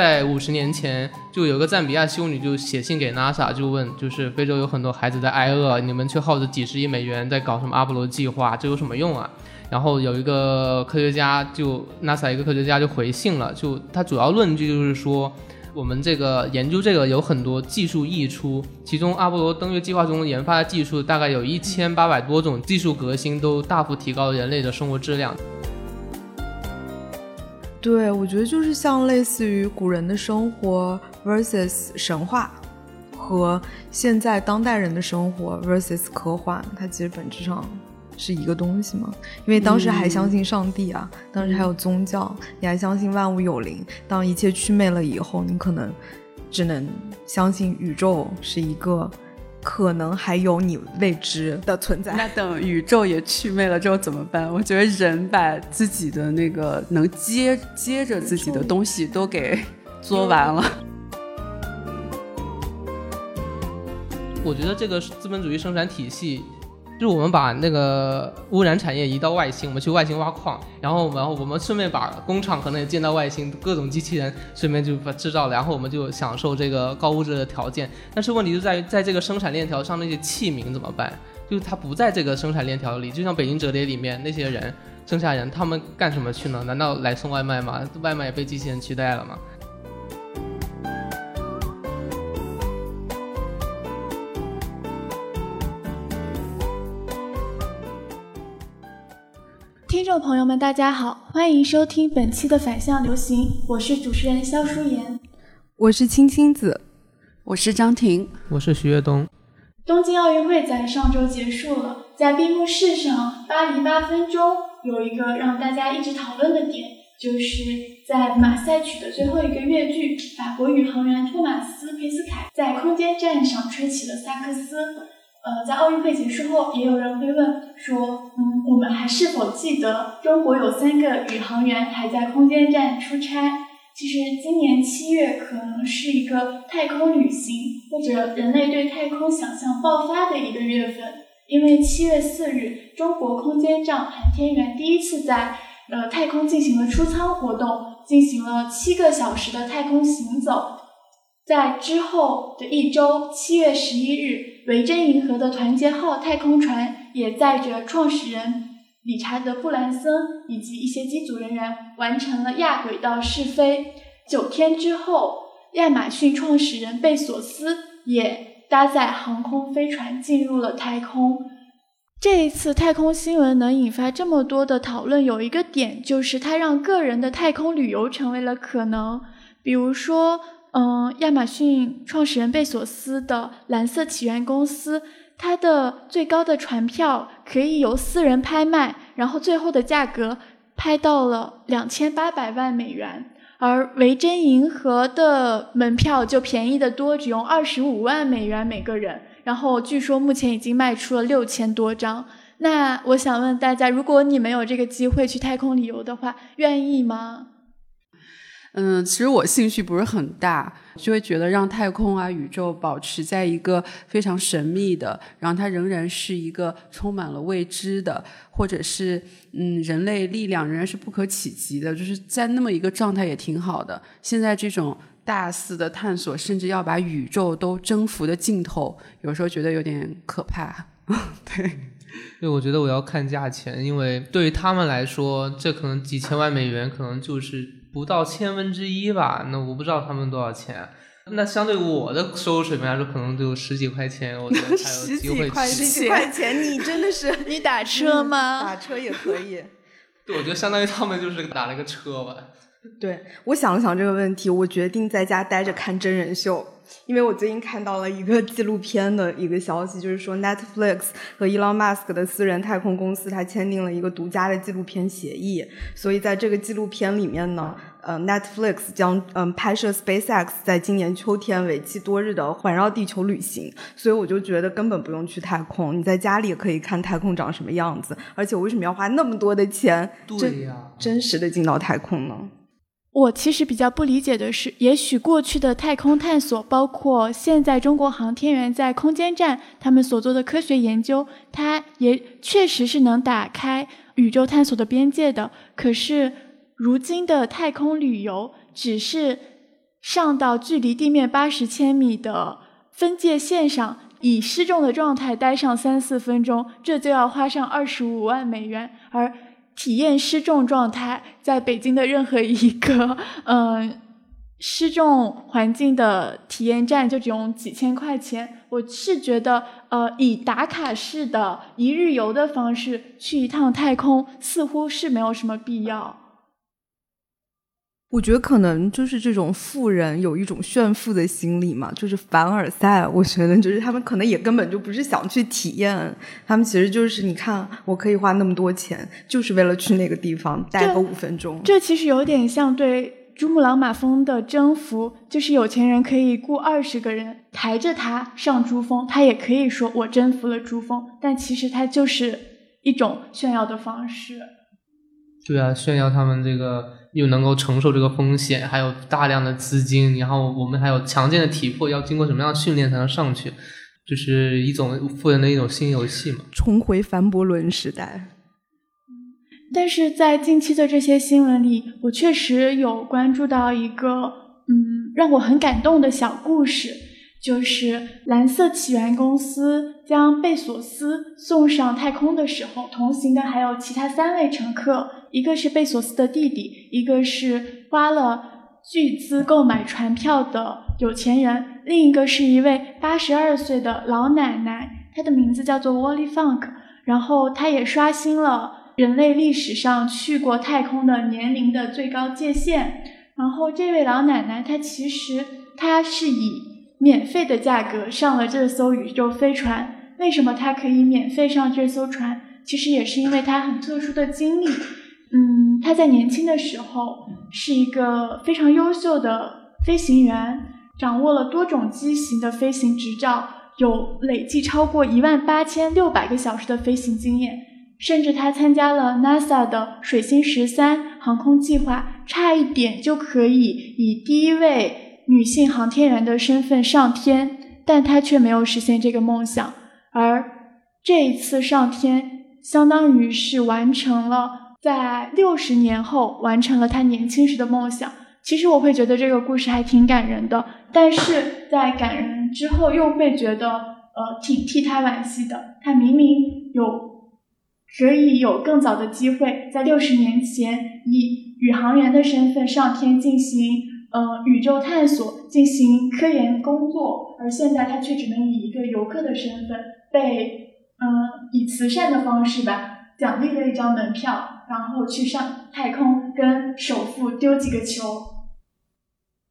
在五十年前，就有个赞比亚修女就写信给 NASA，就问，就是非洲有很多孩子在挨饿，你们却耗着几十亿美元在搞什么阿波罗计划，这有什么用啊？然后有一个科学家就 NASA 一个科学家就回信了，就他主要论据就是说。我们这个研究这个有很多技术溢出，其中阿波罗登月计划中研发的技术大概有一千八百多种技术革新，都大幅提高了人类的生活质量。对，我觉得就是像类似于古人的生活 versus 神话，和现在当代人的生活 versus 科幻，它其实本质上。是一个东西嘛？因为当时还相信上帝啊，当时还有宗教，你还相信万物有灵。当一切祛魅了以后，你可能只能相信宇宙是一个可能还有你未知的存在。那等宇宙也去魅了之后怎么办？我觉得人把自己的那个能接接着自己的东西都给做完了。我觉得这个资本主义生产体系。就是我们把那个污染产业移到外星，我们去外星挖矿，然后然后我们顺便把工厂可能也建到外星，各种机器人顺便就把制造了，然后我们就享受这个高物质的条件。但是问题就在于，在这个生产链条上那些器皿怎么办？就是它不在这个生产链条里，就像《北京折叠》里面那些人，剩下人他们干什么去呢？难道来送外卖吗？外卖也被机器人取代了吗？听众朋友们，大家好，欢迎收听本期的反向流行，我是主持人肖淑妍，我是青青子，我是张婷，我是徐跃东。东京奥运会在上周结束了，在闭幕式上，巴黎八分钟有一个让大家一直讨论的点，就是在马赛曲的最后一个乐句，法国宇航员托马斯·佩斯凯在空间站上吹起了萨克斯。呃，在奥运会结束后，也有人会问说，嗯，我们还是否记得中国有三个宇航员还在空间站出差？其实今年七月可能是一个太空旅行或者人类对太空想象爆发的一个月份，因为七月四日，中国空间站航天员第一次在呃太空进行了出舱活动，进行了七个小时的太空行走。在之后的一周，七月十一日，维珍银河的团结号太空船也载着创始人理查德·布兰森以及一些机组人员完成了亚轨道试飞。九天之后，亚马逊创始人贝索斯也搭载航空飞船进入了太空。这一次太空新闻能引发这么多的讨论，有一个点就是它让个人的太空旅游成为了可能，比如说。嗯，亚马逊创始人贝索斯的蓝色起源公司，它的最高的船票可以由私人拍卖，然后最后的价格拍到了两千八百万美元，而维珍银河的门票就便宜的多，只用二十五万美元每个人，然后据说目前已经卖出了六千多张。那我想问大家，如果你们有这个机会去太空旅游的话，愿意吗？嗯，其实我兴趣不是很大，就会觉得让太空啊、宇宙保持在一个非常神秘的，然后它仍然是一个充满了未知的，或者是嗯，人类力量仍然是不可企及的，就是在那么一个状态也挺好的。现在这种大肆的探索，甚至要把宇宙都征服的劲头，有时候觉得有点可怕。对，对，我觉得我要看价钱，因为对于他们来说，这可能几千万美元，可能就是。不到千分之一吧，那我不知道他们多少钱。那相对我的收入水平来说，可能就十几块钱，我觉得才有机会。十几块钱，你真的是你打车吗？打车也可以。对，我觉得相当于他们就是打了个车吧。对，我想了想这个问题，我决定在家待着看真人秀。因为我最近看到了一个纪录片的一个消息，就是说 Netflix 和 Elon Musk 的私人太空公司，它签订了一个独家的纪录片协议。所以在这个纪录片里面呢，呃，Netflix 将嗯拍摄 SpaceX 在今年秋天为期多日的环绕地球旅行。所以我就觉得根本不用去太空，你在家里也可以看太空长什么样子。而且我为什么要花那么多的钱，对呀，真实的进到太空呢？我其实比较不理解的是，也许过去的太空探索，包括现在中国航天员在空间站他们所做的科学研究，它也确实是能打开宇宙探索的边界的。可是，如今的太空旅游只是上到距离地面八十千米的分界线上，以失重的状态待上三四分钟，这就要花上二十五万美元。而体验失重状态，在北京的任何一个嗯 失重环境的体验站，就只用几千块钱。我是觉得，呃，以打卡式的一日游的方式去一趟太空，似乎是没有什么必要。我觉得可能就是这种富人有一种炫富的心理嘛，就是凡尔赛。我觉得就是他们可能也根本就不是想去体验，他们其实就是你看，我可以花那么多钱，就是为了去那个地方待个五分钟。这其实有点像对珠穆朗玛峰的征服，就是有钱人可以雇二十个人抬着他上珠峰，他也可以说我征服了珠峰，但其实他就是一种炫耀的方式。对啊，炫耀他们这个。又能够承受这个风险，还有大量的资金，然后我们还有强健的体魄，要经过什么样的训练才能上去？就是一种富人的一种新游戏嘛。重回凡伯伦时代。但是在近期的这些新闻里，我确实有关注到一个嗯让我很感动的小故事，就是蓝色起源公司将贝索斯送上太空的时候，同行的还有其他三位乘客。一个是贝索斯的弟弟，一个是花了巨资购买船票的有钱人，另一个是一位八十二岁的老奶奶，她的名字叫做 Wally Funk。然后她也刷新了人类历史上去过太空的年龄的最高界限。然后这位老奶奶，她其实她是以免费的价格上了这艘宇宙飞船。为什么他可以免费上这艘船？其实也是因为他很特殊的经历。嗯，他在年轻的时候是一个非常优秀的飞行员，掌握了多种机型的飞行执照，有累计超过一万八千六百个小时的飞行经验，甚至他参加了 NASA 的水星十三航空计划，差一点就可以以第一位女性航天员的身份上天，但她却没有实现这个梦想。而这一次上天，相当于是完成了。在六十年后完成了她年轻时的梦想。其实我会觉得这个故事还挺感人的，但是在感人之后又会觉得，呃，挺替她惋惜的。她明明有可以有更早的机会，在六十年前以宇航员的身份上天进行呃宇宙探索，进行科研工作，而现在他却只能以一个游客的身份被嗯以慈善的方式吧奖励了一张门票。然后去上太空，跟首富丢几个球。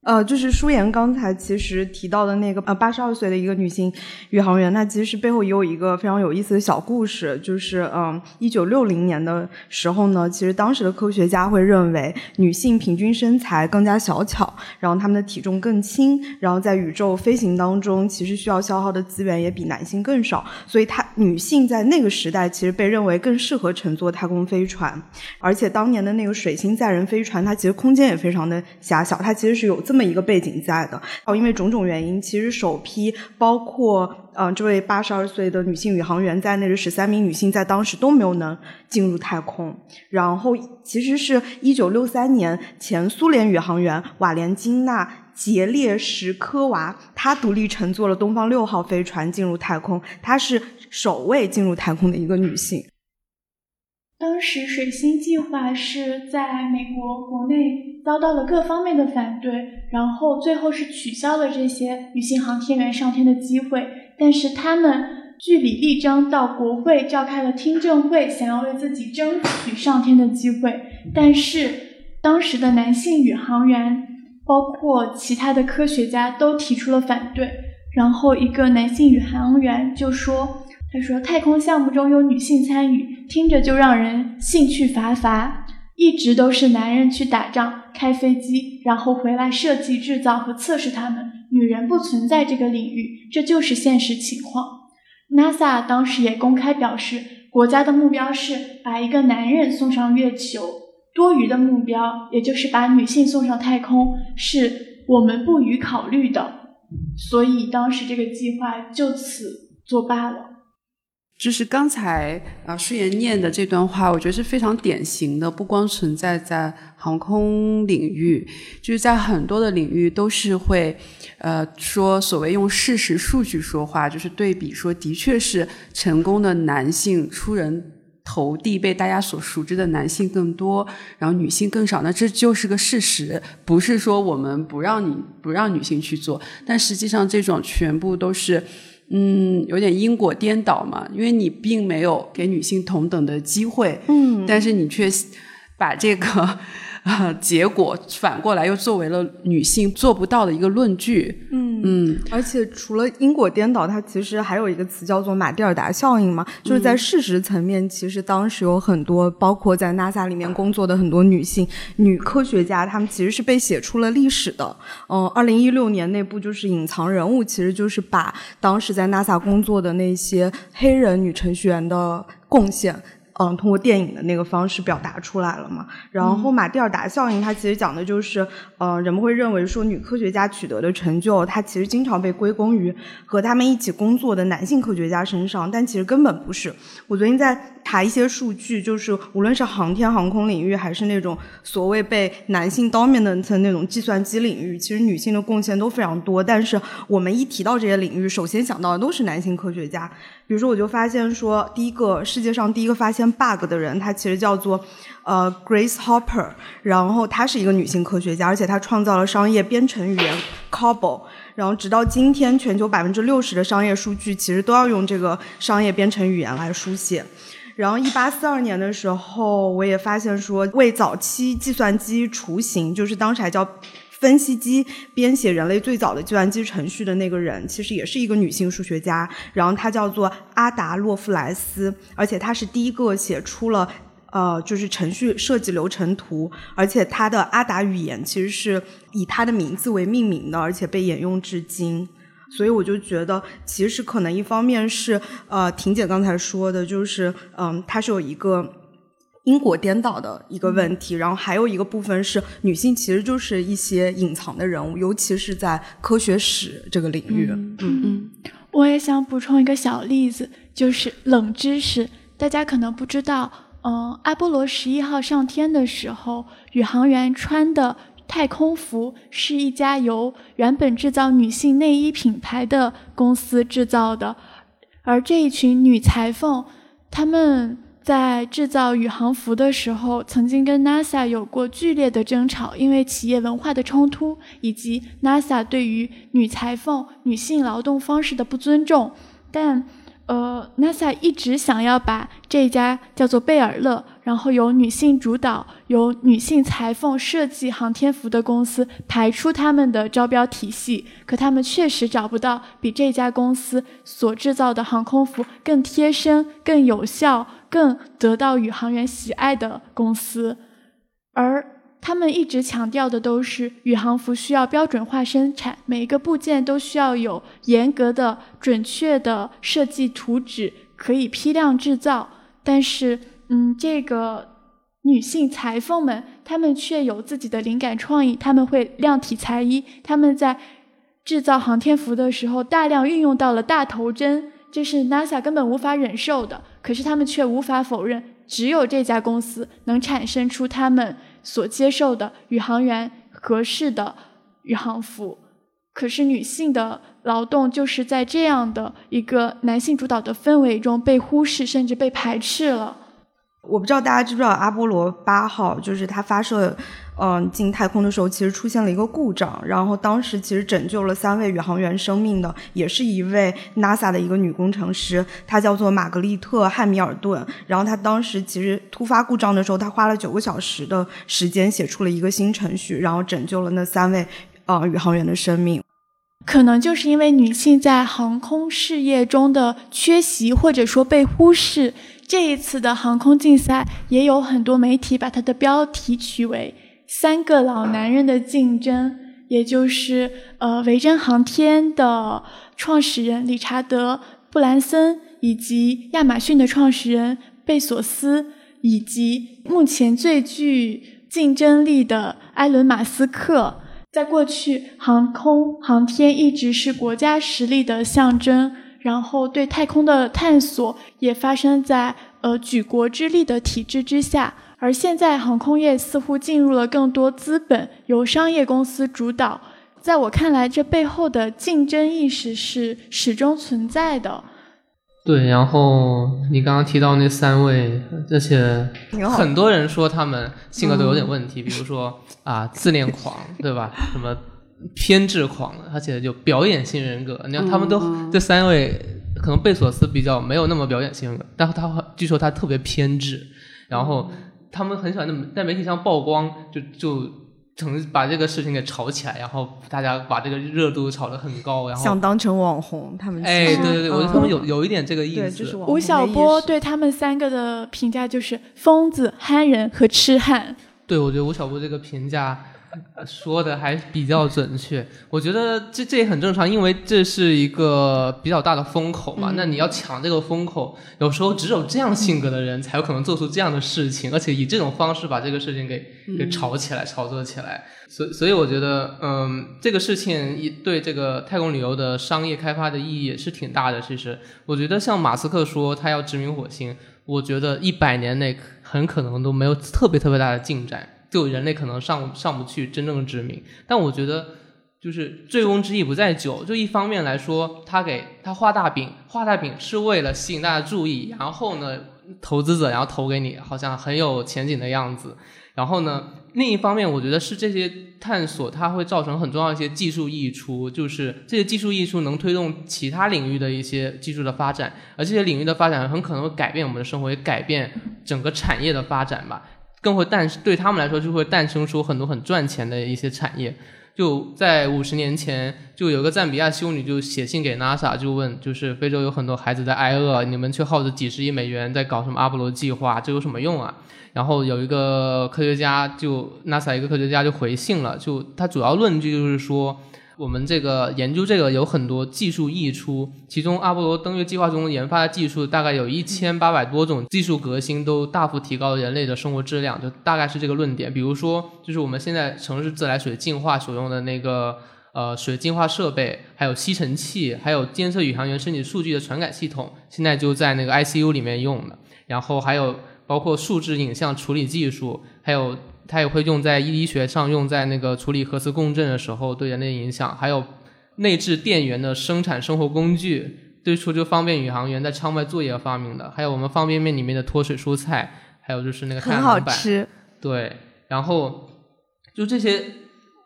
呃，就是舒言刚才其实提到的那个呃八十二岁的一个女性宇航员，那其实背后也有一个非常有意思的小故事，就是嗯一九六零年的时候呢，其实当时的科学家会认为女性平均身材更加小巧，然后她们的体重更轻，然后在宇宙飞行当中，其实需要消耗的资源也比男性更少，所以她女性在那个时代其实被认为更适合乘坐太空飞船，而且当年的那个水星载人飞船，它其实空间也非常的狭小，它其实是有。这么一个背景在的，哦，因为种种原因，其实首批包括呃这位八十二岁的女性宇航员在内的十三名女性在当时都没有能进入太空。然后，其实是一九六三年前苏联宇航员瓦莲金娜·杰列什科娃，她独立乘坐了东方六号飞船进入太空，她是首位进入太空的一个女性。当时水星计划是在美国国内遭到了各方面的反对，然后最后是取消了这些女性航天员上天的机会。但是他们据理力争，到国会召开了听证会，想要为自己争取上天的机会。但是当时的男性宇航员，包括其他的科学家都提出了反对。然后一个男性宇航员就说。他说：“太空项目中有女性参与，听着就让人兴趣乏乏。一直都是男人去打仗、开飞机，然后回来设计、制造和测试它们，女人不存在这个领域，这就是现实情况。” NASA 当时也公开表示，国家的目标是把一个男人送上月球，多余的目标，也就是把女性送上太空，是我们不予考虑的。所以当时这个计划就此作罢了。就是刚才啊，舒言念的这段话，我觉得是非常典型的，不光存在在航空领域，就是在很多的领域都是会，呃，说所谓用事实数据说话，就是对比说，的确是成功的男性出人头地，被大家所熟知的男性更多，然后女性更少，那这就是个事实，不是说我们不让你不让女性去做，但实际上这种全部都是。嗯，有点因果颠倒嘛，因为你并没有给女性同等的机会，嗯，但是你却把这个。啊，结果反过来又作为了女性做不到的一个论据。嗯嗯，而且除了因果颠倒，它其实还有一个词叫做马蒂尔达效应嘛，就是在事实层面，其实当时有很多，包括在 NASA 里面工作的很多女性女科学家，她们其实是被写出了历史的。嗯，二零一六年那部就是《隐藏人物》，其实就是把当时在 NASA 工作的那些黑人女程序员的贡献。嗯，通过电影的那个方式表达出来了嘛。然后马蒂尔达效应，它其实讲的就是，呃，人们会认为说女科学家取得的成就，它其实经常被归功于和他们一起工作的男性科学家身上，但其实根本不是。我昨天在查一些数据，就是无论是航天航空领域，还是那种所谓被男性 dominant 的那种计算机领域，其实女性的贡献都非常多。但是我们一提到这些领域，首先想到的都是男性科学家。比如说，我就发现说，第一个世界上第一个发现 bug 的人，他其实叫做呃 Grace Hopper，然后她是一个女性科学家，而且她创造了商业编程语言 COBOL，然后直到今天，全球百分之六十的商业数据其实都要用这个商业编程语言来书写。然后一八四二年的时候，我也发现说，为早期计算机雏形，就是当时还叫。分析机编写人类最早的计算机程序的那个人，其实也是一个女性数学家，然后她叫做阿达洛夫莱斯，而且她是第一个写出了呃，就是程序设计流程图，而且她的阿达语言其实是以她的名字为命名的，而且被沿用至今。所以我就觉得，其实可能一方面是呃，婷姐刚才说的，就是嗯，它是有一个。因果颠倒的一个问题，然后还有一个部分是女性其实就是一些隐藏的人物，尤其是在科学史这个领域。嗯嗯，我也想补充一个小例子，就是冷知识，大家可能不知道，嗯，阿波罗十一号上天的时候，宇航员穿的太空服是一家由原本制造女性内衣品牌的公司制造的，而这一群女裁缝，她们。在制造宇航服的时候，曾经跟 NASA 有过剧烈的争吵，因为企业文化的冲突，以及 NASA 对于女裁缝、女性劳动方式的不尊重。但，呃，NASA 一直想要把这家叫做贝尔乐，然后由女性主导、由女性裁缝设计航天服的公司排出他们的招标体系。可他们确实找不到比这家公司所制造的航空服更贴身、更有效。更得到宇航员喜爱的公司，而他们一直强调的都是宇航服需要标准化生产，每一个部件都需要有严格的、准确的设计图纸，可以批量制造。但是，嗯，这个女性裁缝们，她们却有自己的灵感创意，她们会量体裁衣，她们在制造航天服的时候，大量运用到了大头针。这是 NASA 根本无法忍受的，可是他们却无法否认，只有这家公司能产生出他们所接受的宇航员合适的宇航服。可是女性的劳动就是在这样的一个男性主导的氛围中被忽视，甚至被排斥了。我不知道大家知不知道阿波罗八号，就是它发射。嗯，进太空的时候其实出现了一个故障，然后当时其实拯救了三位宇航员生命的，也是一位 NASA 的一个女工程师，她叫做玛格丽特·汉密尔顿。然后她当时其实突发故障的时候，她花了九个小时的时间写出了一个新程序，然后拯救了那三位啊宇航员的生命。可能就是因为女性在航空事业中的缺席或者说被忽视，这一次的航空竞赛也有很多媒体把它的标题取为。三个老男人的竞争，也就是呃，维珍航天的创始人理查德·布兰森，以及亚马逊的创始人贝索斯，以及目前最具竞争力的埃伦·马斯克。在过去，航空航天一直是国家实力的象征。然后对太空的探索也发生在呃举国之力的体制之下。而现在航空业似乎进入了更多资本由商业公司主导，在我看来，这背后的竞争意识是始终存在的。对，然后你刚刚提到那三位，而且很多人说他们性格都有点问题，比如说啊自恋狂，对吧？什么偏执狂，而且就表演性人格。你看他们都这三位，可能贝索斯比较没有那么表演性人格，但他据说他特别偏执，然后。他们很喜欢在在媒体上曝光，就就成把这个事情给炒起来，然后大家把这个热度炒得很高，然后想当成网红。他们哎，对对对，我觉得他们有有一点这个意思。吴晓波对他们三个的评价就是疯子、憨人和痴汉。对，我觉得吴晓波这个评价。说的还比较准确，我觉得这这也很正常，因为这是一个比较大的风口嘛。那你要抢这个风口，有时候只有这样性格的人才有可能做出这样的事情，而且以这种方式把这个事情给给炒起来、炒作起来。所所以，我觉得，嗯，这个事情对这个太空旅游的商业开发的意义也是挺大的。其实，我觉得像马斯克说他要殖民火星，我觉得一百年内很可能都没有特别特别大的进展。就人类可能上上不去真正的殖民，但我觉得就是醉翁之意不在酒。就一方面来说，他给他画大饼，画大饼是为了吸引大家注意，然后呢，投资者然后投给你，好像很有前景的样子。然后呢，另一方面，我觉得是这些探索它会造成很重要一些技术溢出，就是这些技术溢出能推动其他领域的一些技术的发展，而这些领域的发展很可能会改变我们的生活，也改变整个产业的发展吧。更会诞对他们来说就会诞生出很多很赚钱的一些产业。就在五十年前，就有个赞比亚修女就写信给 NASA，就问，就是非洲有很多孩子在挨饿，你们却耗着几十亿美元在搞什么阿波罗计划，这有什么用啊？然后有一个科学家就 NASA 一个科学家就回信了，就他主要论据就是说。我们这个研究这个有很多技术溢出，其中阿波罗登月计划中研发的技术大概有一千八百多种技术革新，都大幅提高了人类的生活质量，就大概是这个论点。比如说，就是我们现在城市自来水净化所用的那个呃水净化设备，还有吸尘器，还有监测宇航员身体数据的传感系统，现在就在那个 ICU 里面用的。然后还有包括数字影像处理技术，还有。它也会用在医学上，用在那个处理核磁共振的时候对人类影响，还有内置电源的生产生活工具，最初就方便宇航员在舱外作业发明的，还有我们方便面里面的脱水蔬菜，还有就是那个太阳能板，对，然后就这些。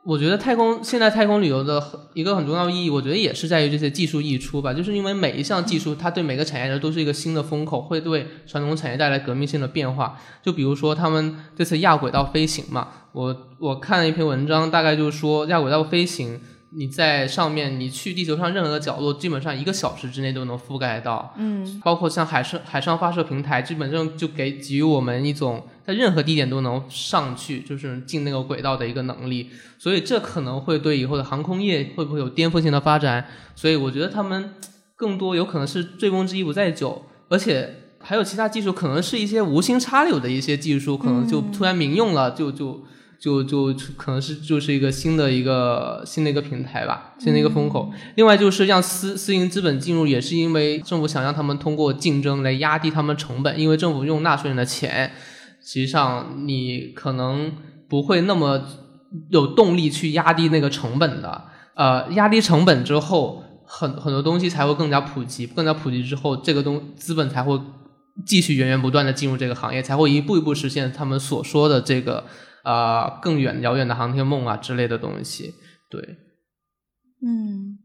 我觉得太空现在太空旅游的一个很重要意义，我觉得也是在于这些技术溢出吧。就是因为每一项技术，它对每个产业都是一个新的风口，会对传统产业带来革命性的变化。就比如说他们这次亚轨道飞行嘛，我我看了一篇文章，大概就是说亚轨道飞行。你在上面，你去地球上任何的角落，基本上一个小时之内都能覆盖到。嗯，包括像海上海上发射平台，基本上就给给予我们一种在任何地点都能上去，就是进那个轨道的一个能力。所以这可能会对以后的航空业会不会有颠覆性的发展？所以我觉得他们更多有可能是醉翁之意不在酒，而且还有其他技术，可能是一些无心插柳的一些技术，可能就突然民用了，就就。就就可能是就是一个新的一个新的一个平台吧，新的一个风口。另外就是让私私营资本进入，也是因为政府想让他们通过竞争来压低他们成本，因为政府用纳税人的钱，实际上你可能不会那么有动力去压低那个成本的。呃，压低成本之后，很很多东西才会更加普及，更加普及之后，这个东资本才会继续源源不断的进入这个行业，才会一步一步实现他们所说的这个。啊，更远遥远的航天梦啊之类的东西，对。嗯，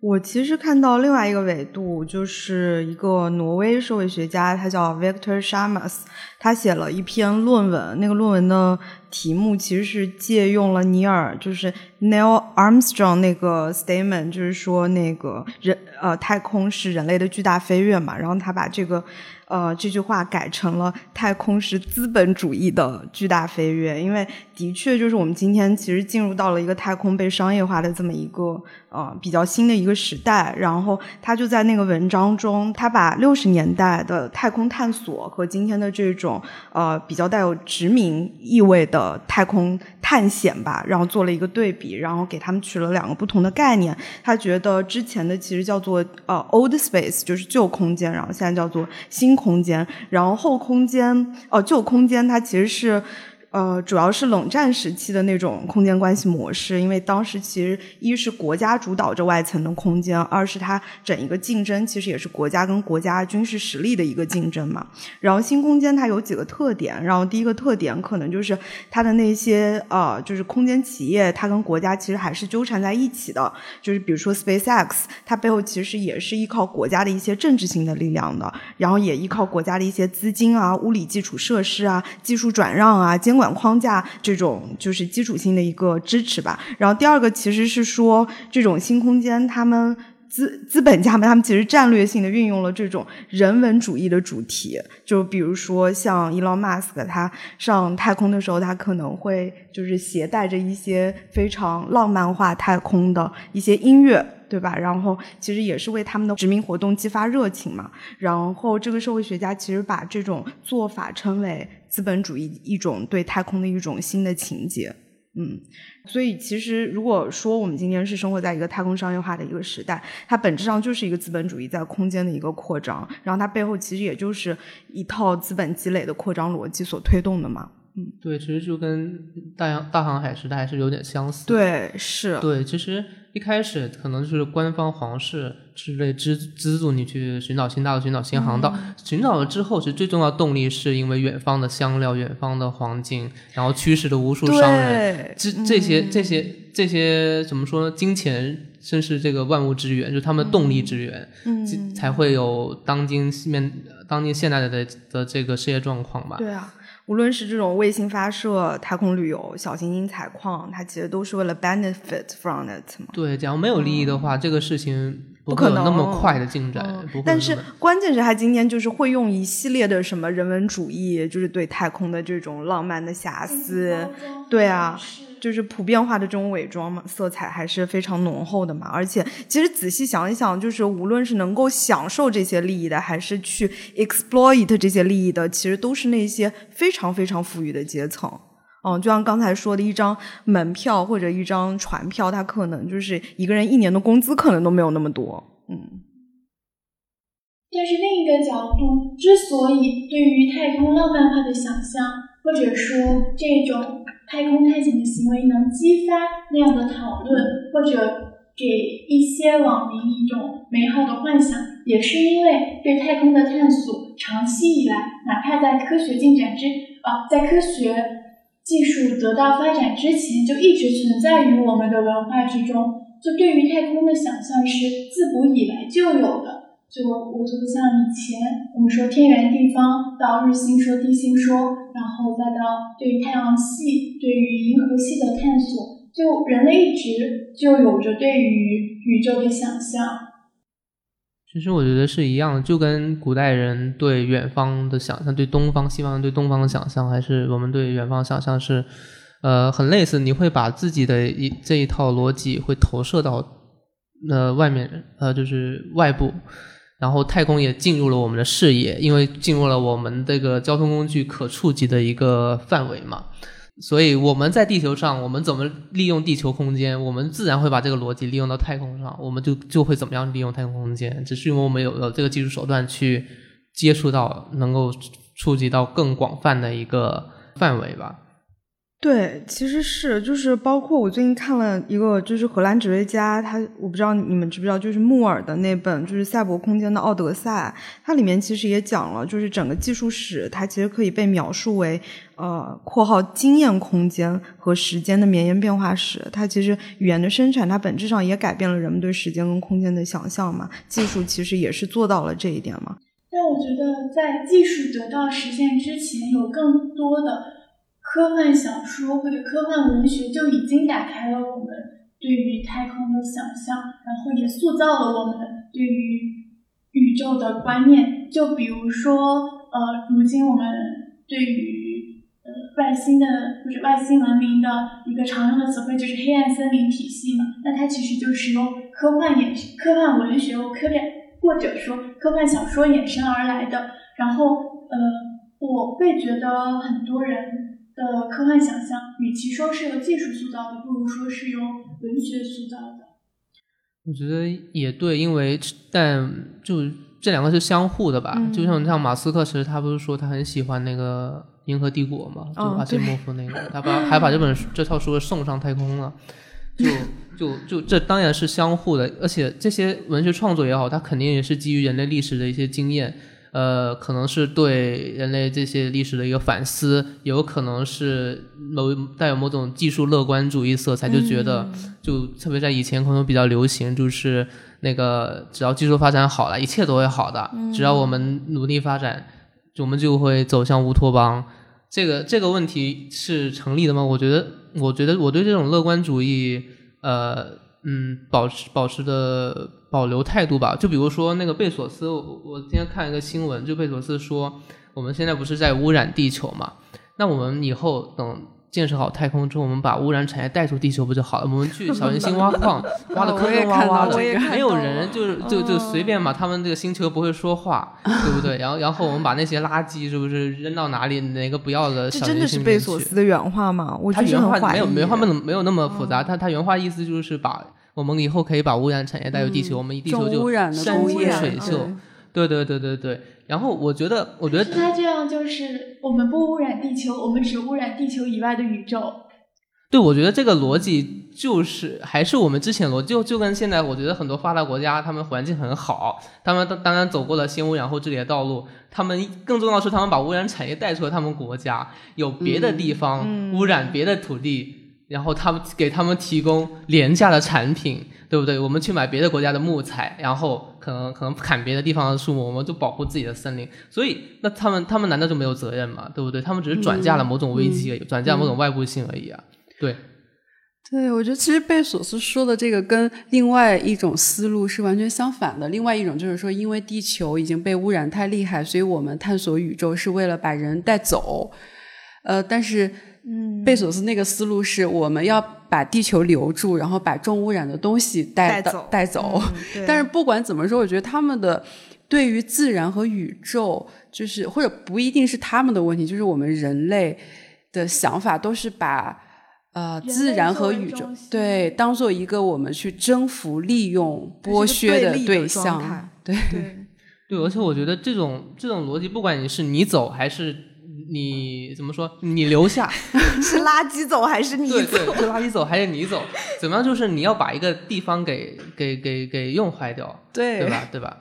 我其实看到另外一个维度，就是一个挪威社会学家，他叫 Victor Shamas，他写了一篇论文，那个论文的题目其实是借用了尼尔，就是 Neil Armstrong 那个 statement，就是说那个人呃太空是人类的巨大飞跃嘛，然后他把这个。呃，这句话改成了“太空是资本主义的巨大飞跃”，因为的确就是我们今天其实进入到了一个太空被商业化的这么一个呃比较新的一个时代。然后他就在那个文章中，他把六十年代的太空探索和今天的这种呃比较带有殖民意味的呃太空探险吧，然后做了一个对比，然后给他们取了两个不同的概念。他觉得之前的其实叫做呃 old space，就是旧空间，然后现在叫做新空间，然后后空间哦旧空间它其实是。呃，主要是冷战时期的那种空间关系模式，因为当时其实一是国家主导着外层的空间，二是它整一个竞争其实也是国家跟国家军事实力的一个竞争嘛。然后新空间它有几个特点，然后第一个特点可能就是它的那些呃，就是空间企业，它跟国家其实还是纠缠在一起的。就是比如说 SpaceX，它背后其实也是依靠国家的一些政治性的力量的，然后也依靠国家的一些资金啊、物理基础设施啊、技术转让啊、监。管框架这种就是基础性的一个支持吧。然后第二个其实是说，这种新空间，他们资资本家们，他们其实战略性的运用了这种人文主义的主题。就比如说像伊隆马斯克，他上太空的时候，他可能会就是携带着一些非常浪漫化太空的一些音乐。对吧？然后其实也是为他们的殖民活动激发热情嘛。然后这个社会学家其实把这种做法称为资本主义一种对太空的一种新的情节。嗯，所以其实如果说我们今天是生活在一个太空商业化的一个时代，它本质上就是一个资本主义在空间的一个扩张，然后它背后其实也就是一套资本积累的扩张逻辑所推动的嘛。嗯，对，其实就跟大洋大航海时代还是有点相似。对，是。对，其实。一开始可能就是官方皇室之类资资助你去寻找新大陆、寻找新航道，寻找了之后，其实最重要的动力是因为远方的香料、远方的黄金，然后驱使了无数商人，这这些这些这些怎么说呢？金钱真是这个万物之源，就是他们动力之源，才会有当今面当今现代的的这个事业状况吧？对啊。无论是这种卫星发射、太空旅游、小行星采矿，它其实都是为了 benefit from it 嘛。对，假如没有利益的话，这个事情不可能那么快的进展。但是关键是他今天就是会用一系列的什么人文主义，就是对太空的这种浪漫的遐思，对啊。就是普遍化的这种伪装嘛，色彩还是非常浓厚的嘛。而且，其实仔细想一想，就是无论是能够享受这些利益的，还是去 exploit 这些利益的，其实都是那些非常非常富裕的阶层。嗯，就像刚才说的一张门票或者一张船票，它可能就是一个人一年的工资可能都没有那么多。嗯。但是另一个角度，之所以对于太空浪漫化的想象，或者说这种。太空探险的行为能激发那样的讨论，或者给一些网民一种美好的幻想，也是因为对太空的探索长期以来，哪怕在科学进展之啊，在科学技术得到发展之前，就一直存在于我们的文化之中。就对于太空的想象是自古以来就有的。就我觉得像以前我们说天圆地方，到日心说地心说，然后再到对于太阳系、对于银河系的探索，就人类一直就有着对于宇宙的想象。其实我觉得是一样的，就跟古代人对远方的想象，对东方、西方对东方的想象，还是我们对远方想象是，呃，很类似。你会把自己的一这一套逻辑会投射到呃外面，呃，就是外部。然后太空也进入了我们的视野，因为进入了我们这个交通工具可触及的一个范围嘛。所以我们在地球上，我们怎么利用地球空间，我们自然会把这个逻辑利用到太空上，我们就就会怎么样利用太空空间。只是因为我们有了这个技术手段去接触到，能够触及到更广泛的一个范围吧。对，其实是就是包括我最近看了一个，就是荷兰哲学家，他我不知道你们知不知道，就是穆尔的那本就是《赛博空间的奥德赛》，它里面其实也讲了，就是整个技术史，它其实可以被描述为呃（括号经验空间和时间的绵延变化史）。它其实语言的生产，它本质上也改变了人们对时间跟空间的想象嘛。技术其实也是做到了这一点嘛。但我觉得，在技术得到实现之前，有更多的。科幻小说或者科幻文学就已经打开了我们对于太空的想象，然后也塑造了我们对于宇宙的观念。就比如说，呃，如今我们对于呃外星的或者外星文明的一个常用的词汇就是黑暗森林体系嘛，那它其实就是由科幻衍科幻文学或科幻或者说科幻小说衍生而来的。然后，呃，我会觉得很多人。的科幻想象，与其说是由技术塑造的，不如说是由文学塑造的。我觉得也对，因为但就这两个是相互的吧。嗯就像像马斯克，其实他不是说他很喜欢那个《银河帝国》嘛，就哦阿西莫夫那个，他把还把这本书这套书送上太空了。就就就这当然是相互的，而且这些文学创作也好，它肯定也是基于人类历史的一些经验，呃，可能是对人类这些历史的一个反思，有可能是某带有某种技术乐观主义色彩，就觉得、就特别在以前可能比较流行，就是那个只要技术发展好了，一切都会好的，只要我们努力发展，我们就会走向乌托邦。这个这个问题是成立的吗？我觉得，我觉得我对这种乐观主义，呃，嗯，保持保持的保留态度吧。就比如说那个贝索斯，我我今天看一个新闻，就贝索斯说，我们现在不是在污染地球嘛？那我们以后等建设好太空之后，我们把污染产业带出地球不就好了？我们去小行星挖矿，挖的坑坑洼洼的没有人就是就就随便把他们这个星球不会说话，对不对？然后然后我们把那些垃圾是不是扔到哪里哪个不要的小这真的是贝索斯的原话吗？我他就是原话没有没有没有那么复杂，他他原话意思就是把我们以后可以把污染产业带入地球，我们地球就污染的山清工业水秀。对对对对对。然后我觉得，我觉得是他这样就是我们不污染地球，我们只污染地球以外的宇宙。对，我觉得这个逻辑就是还是我们之前逻辑，就就跟现在我觉得很多发达国家，他们环境很好，他们当当然走过了先污染后治理的道路，他们更重要的是他们把污染产业带出了他们国家，有别的地方、嗯污染别的土地。然后他们给他们提供廉价的产品，对不对？我们去买别的国家的木材，然后可能可能砍别的地方的树木，我们就保护自己的森林。所以，那他们他们难道就没有责任吗？对不对？他们只是转嫁了某种危机而已，转嫁某种外部性而已啊。对，对，我觉得其实贝索斯说的这个跟另外一种思路是完全相反的。另外一种就是说，因为地球已经被污染太厉害，所以我们探索宇宙是为了把人带走。呃，但是，嗯。贝索斯那个思路是我们要把地球留住，然后把重污染的东西带带走。带走。嗯但是不管怎么说，我觉得他们的对于自然和宇宙，就是或者不一定是他们的问题，就是我们人类的想法都是把呃自然和宇宙对当做一个我们去征服、利用、剥削的对象。对，对，对，而且我觉得这种这种逻辑，不管你是你走还是你怎么说，你留下，是垃圾走还是你对走？对，是垃圾走还是你走，怎么样？就是你要把一个地方给给给给用坏掉，对对吧？对吧？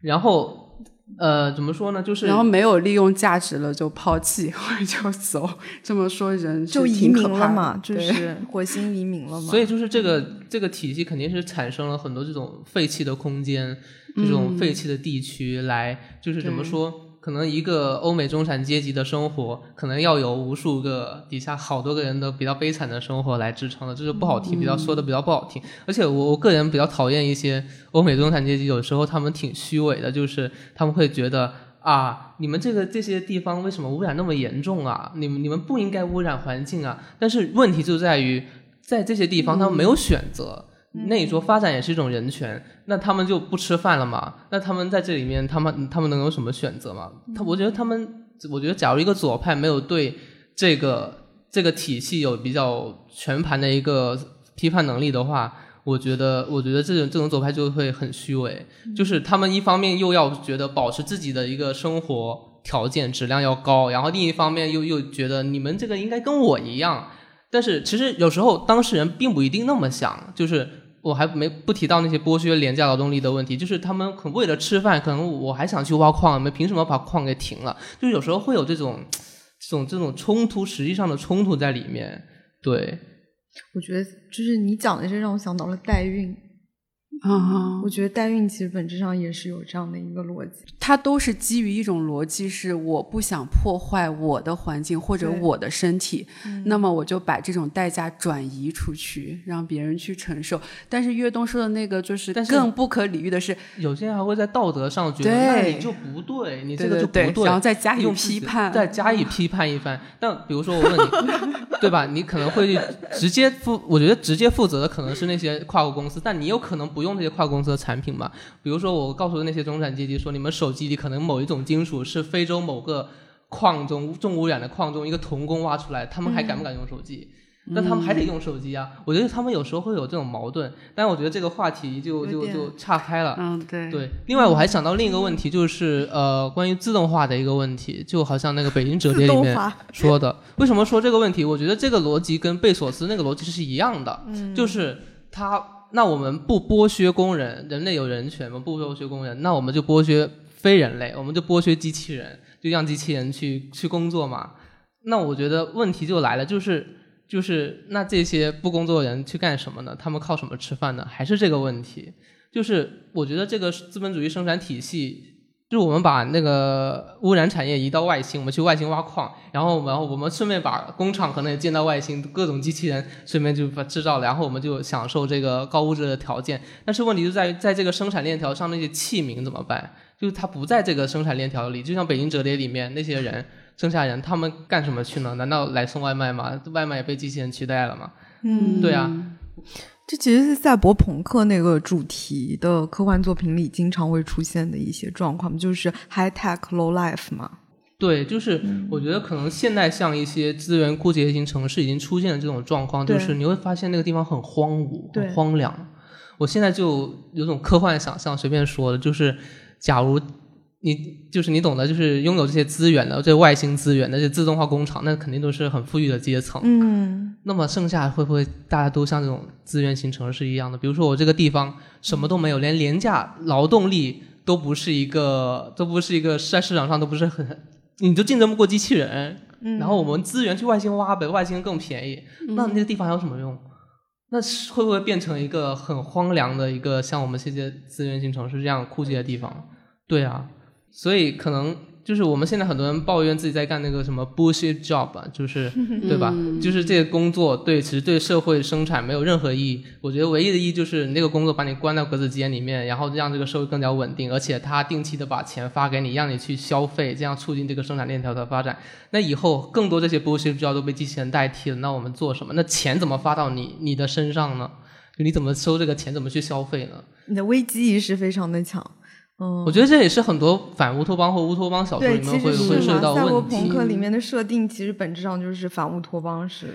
然后呃，怎么说呢？就是然后没有利用价值了就抛弃 或者就走，这么说人就移民了嘛，就是火星移民了嘛。所以就是这个这个体系肯定是产生了很多这种废弃的空间，这种废弃的地区来，就是怎么对说？可能一个欧美中产阶级的生活，可能要有无数个底下好多个人的比较悲惨的生活来支撑的，这就不好听，比较说的比较不好听。而且我我个人比较讨厌一些欧美中产阶级，有时候他们挺虚伪的，就是他们会觉得啊，你们这个这些地方为什么污染那么严重啊？你们你们不应该污染环境啊！但是问题就在于，在这些地方他们没有选择。那你说发展也是一种人权，那他们就不吃饭了嘛？那他们在这里面，他们他们能有什么选择吗？他我觉得他们，我觉得假如一个左派没有对这个这个体系有比较全盘的一个批判能力的话，我觉得我觉得这种这种左派就会很虚伪，就是他们一方面又要觉得保持自己的一个生活条件质量要高，然后另一方面又又觉得你们这个应该跟我一样，但是其实有时候当事人并不一定那么想，就是我还没不提到那些剥削廉价劳动力的问题，就是他们可为了吃饭，可能我还想去挖矿，你们凭什么把矿给停了？就是有时候会有这种 这种这种冲突，实际上的冲突在里面。对，我觉得就是你讲的这让我想到了代孕。啊我觉得代孕其实本质上也是有这样的一个逻辑。它都是基于一种逻辑，是我不想破坏我的环境或者我的身体，那么我就把这种代价转移出去，让别人去承受。但是岳东说的那个就是更不可理喻的是，有些人还会在道德上觉得，对那你就不对，你这个就不对对然后再加以批判再加以批判一番。但比如说我问你，对吧？你可能会直接负，我觉得直接负责的可能是那些跨国公司，但你有可能不用这些跨国公司的产品嘛？比如说我告诉那些中产阶级说，你们手机里可能某一种金属是非洲某个矿中重污染的矿中一个童工挖出来，他们还敢不敢用手机？那他们还得用手机啊！我觉得他们有时候会有这种矛盾，但我觉得这个话题就就就岔开了。嗯，对对。另外，我还想到另一个问题，就是呃，关于自动化的一个问题，就好像那个北京 折叠里面说的，为什么说这个问题？我觉得这个逻辑跟贝索斯那个逻辑是一样的，就是他那我们不剥削工人，人类有人权吗，不剥削工人，那我们就剥削非人类，我们就剥削机器人，就让机器人去去工作嘛。那我觉得问题就来了，就是。就是那这些不工作的人去干什么呢？他们靠什么吃饭呢？还是这个问题？就是我觉得这个资本主义生产体系，就是我们把那个污染产业移到外星，我们去外星挖矿，然后然后我们顺便把工厂可能也建到外星，各种机器人顺便就把制造了，然后我们就享受这个高物质的条件。但是问题就在于，在这个生产链条上那些器皿怎么办？就是它不在这个生产链条里，就像北京折叠里面那些人。剩下人他们干什么去呢？难道来送外卖吗？外卖也被机器人取代了吗？嗯，对啊，这其实是赛博朋克那个主题的科幻作品里经常会出现的一些状况，就是 high tech low life 嘛。对，就是我觉得可能现在像一些资源枯竭型城市已经出现了这种状况，就是你会发现那个地方很荒芜、很荒凉。我现在就有种科幻想象，随便说的，就是假如。你就是你懂得，就是拥有这些资源的，这外星资源那些自动化工厂，那肯定都是很富裕的阶层。嗯，那么剩下会不会大家都像这种资源型城市一样的？比如说我这个地方什么都没有，连廉价劳动力都不是一个，都不是一个在市场上都不是很，你就竞争不过机器人。嗯，然后我们资源去外星挖呗，外星更便宜，那那个地方还有什么用？那会不会变成一个很荒凉的一个像我们这些资源型城市这样枯竭的地方？对啊。所以可能就是我们现在很多人抱怨自己在干那个什么 bullshit job，就是 对吧？就是这个工作对其实对社会生产没有任何意义。我觉得唯一的意义就是你那个工作把你关到格子间里面，然后让这个社会更加稳定，而且他定期的把钱发给你，让你去消费，这样促进这个生产链条的发展。那以后更多这些 bullshit job 都被机器人代替了，那我们做什么？那钱怎么发到你你的身上呢？就你怎么收这个钱？怎么去消费呢？你的危机意识非常的强。我觉得这也是很多反乌托邦或乌托邦小说里面会会涉及到问题。赛博朋克里面的设定其实本质上就是反乌托邦式的。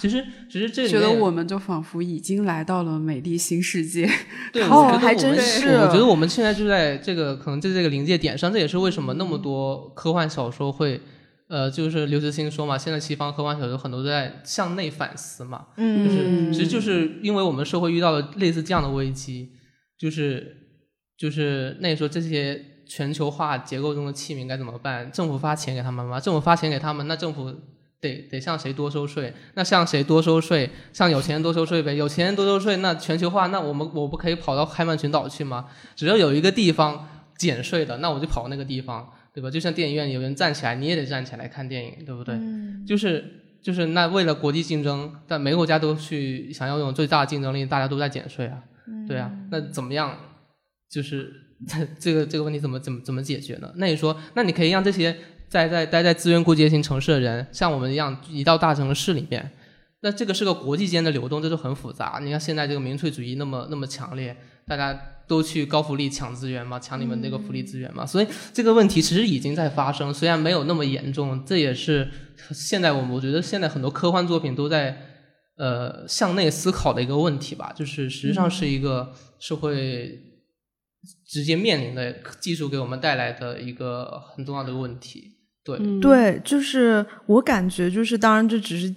其实，其实这觉得我们就仿佛已经来到了美丽新世界。对，哦，还真是。我觉得我们现在就在这个可能在这个临界点上，这也是为什么那么多科幻小说会，呃，就是刘慈欣说嘛，现在西方科幻小说很多都在向内反思嘛。嗯。就是其实就是因为我们社会遇到了类似这样的危机，就是。就是那时候这些全球化结构中的器皿该怎么办？政府发钱给他们吗？政府发钱给他们，那政府得得向谁多收税？那向谁多收税？向有钱人多收税呗。有钱人多收税，那全球化，那我们我不可以跑到开曼群岛去吗？只要有一个地方减税的，那我就跑那个地方，对吧？就像电影院有人站起来，你也得站起来看电影，对不对？就是就是那为了国际竞争，但每个国家都去想要拥有最大的竞争力，大家都在减税啊，对啊，那怎么样？就是这这个这个问题怎么怎么怎么解决呢？那你说，那你可以让这些在在待在资源枯竭型城市的人，像我们一样移到大城市里面，那这个是个国际间的流动，这就很复杂。你看现在这个民粹主义那么那么强烈，大家都去高福利抢资源嘛，抢你们那个福利资源嘛，所以这个问题其实已经在发生，虽然没有那么严重，这也是现在我我觉得现在很多科幻作品都在呃向内思考的一个问题吧，就是实际上是一个社会。直接面临的技术给我们带来的一个很重要的问题，对对，就是我感觉就是，当然这只是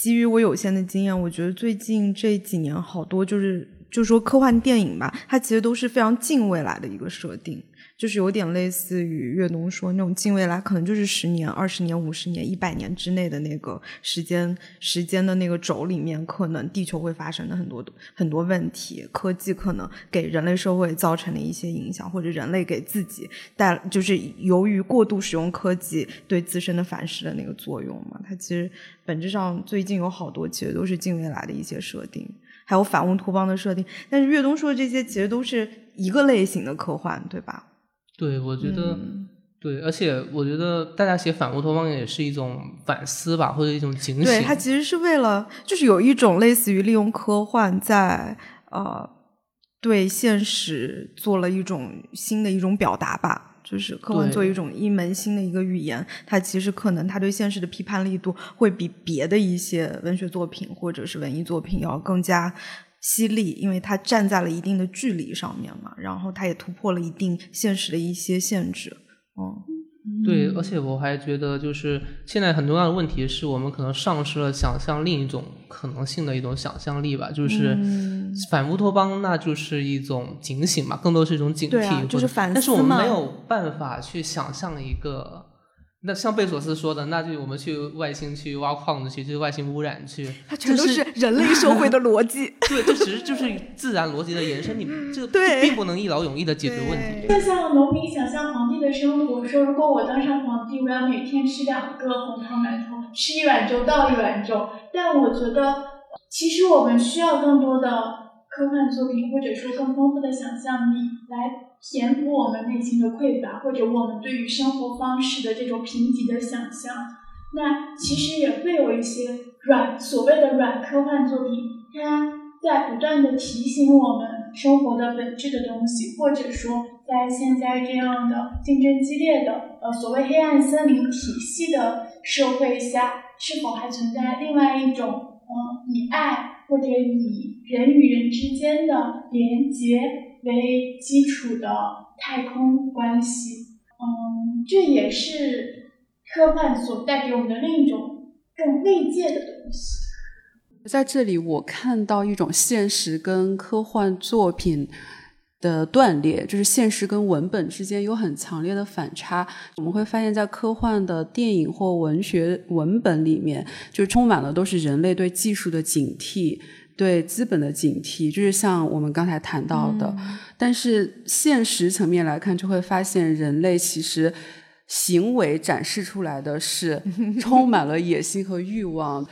基于我有限的经验，我觉得最近这几年好多就是，就说科幻电影吧，它其实都是非常近未来的一个设定。就是有点类似于岳东说那种近未来，可能就是十年、二十年、五十年、一百年之内的那个时间时间的那个轴里面，可能地球会发生的很多很多问题，科技可能给人类社会造成的一些影响，或者人类给自己带，就是由于过度使用科技对自身的反噬的那个作用嘛。它其实本质上最近有好多其实都是近未来的一些设定，还有反乌托邦的设定。但是岳东说的这些其实都是一个类型的科幻，对吧？对，我觉得对，而且我觉得大家写反乌托邦也是一种反思吧，或者一种警醒。对，它其实是为了，就是有一种类似于利用科幻在呃对现实做了一种新的一种表达吧。就是科幻作为一种一门新的一个语言，它其实可能它对现实的批判力度会比别的一些文学作品或者是文艺作品要更加犀利，因为它站在了一定的距离上面嘛，然后它也突破了一定现实的一些限制，嗯。对，而且我还觉得，就是现在很重要的问题是我们可能丧失了想象另一种可能性的一种想象力吧。就是反乌托邦，那就是一种警醒嘛，更多是一种警惕，就是反但是我们没有办法去想象一个。那像贝索斯说的，那就我们去外星去挖矿子去，去外星污染去，它全都是人类社会的逻辑。对，这其实就是自然逻辑的延伸，你 这个并不能一劳永逸的解决问题。就像农民想象皇帝的生活，说如果我当上皇帝，我要每天吃两个红糖馒头，吃一碗粥倒一碗粥。但我觉得，其实我们需要更多的科幻作品，或者说更丰富的想象力来。填补我们内心的匮乏，或者我们对于生活方式的这种贫瘠的想象，那其实也会有一些软所谓的软科幻作品，它在不断的提醒我们生活的本质的东西，或者说在现在这样的竞争激烈的呃所谓黑暗森林体系的社会下，是否还存在另外一种呃以爱或者以人与人之间的连接。为基础的太空关系，嗯，这也是科幻所带给我们的另一种更慰藉的东西。在这里，我看到一种现实跟科幻作品的断裂，就是现实跟文本之间有很强烈的反差。我们会发现，在科幻的电影或文学文本里面，就充满了都是人类对技术的警惕。对资本的警惕，就是像我们刚才谈到的，但是现实层面来看，就会发现人类其实行为展示出来的是 充满了野心和欲望，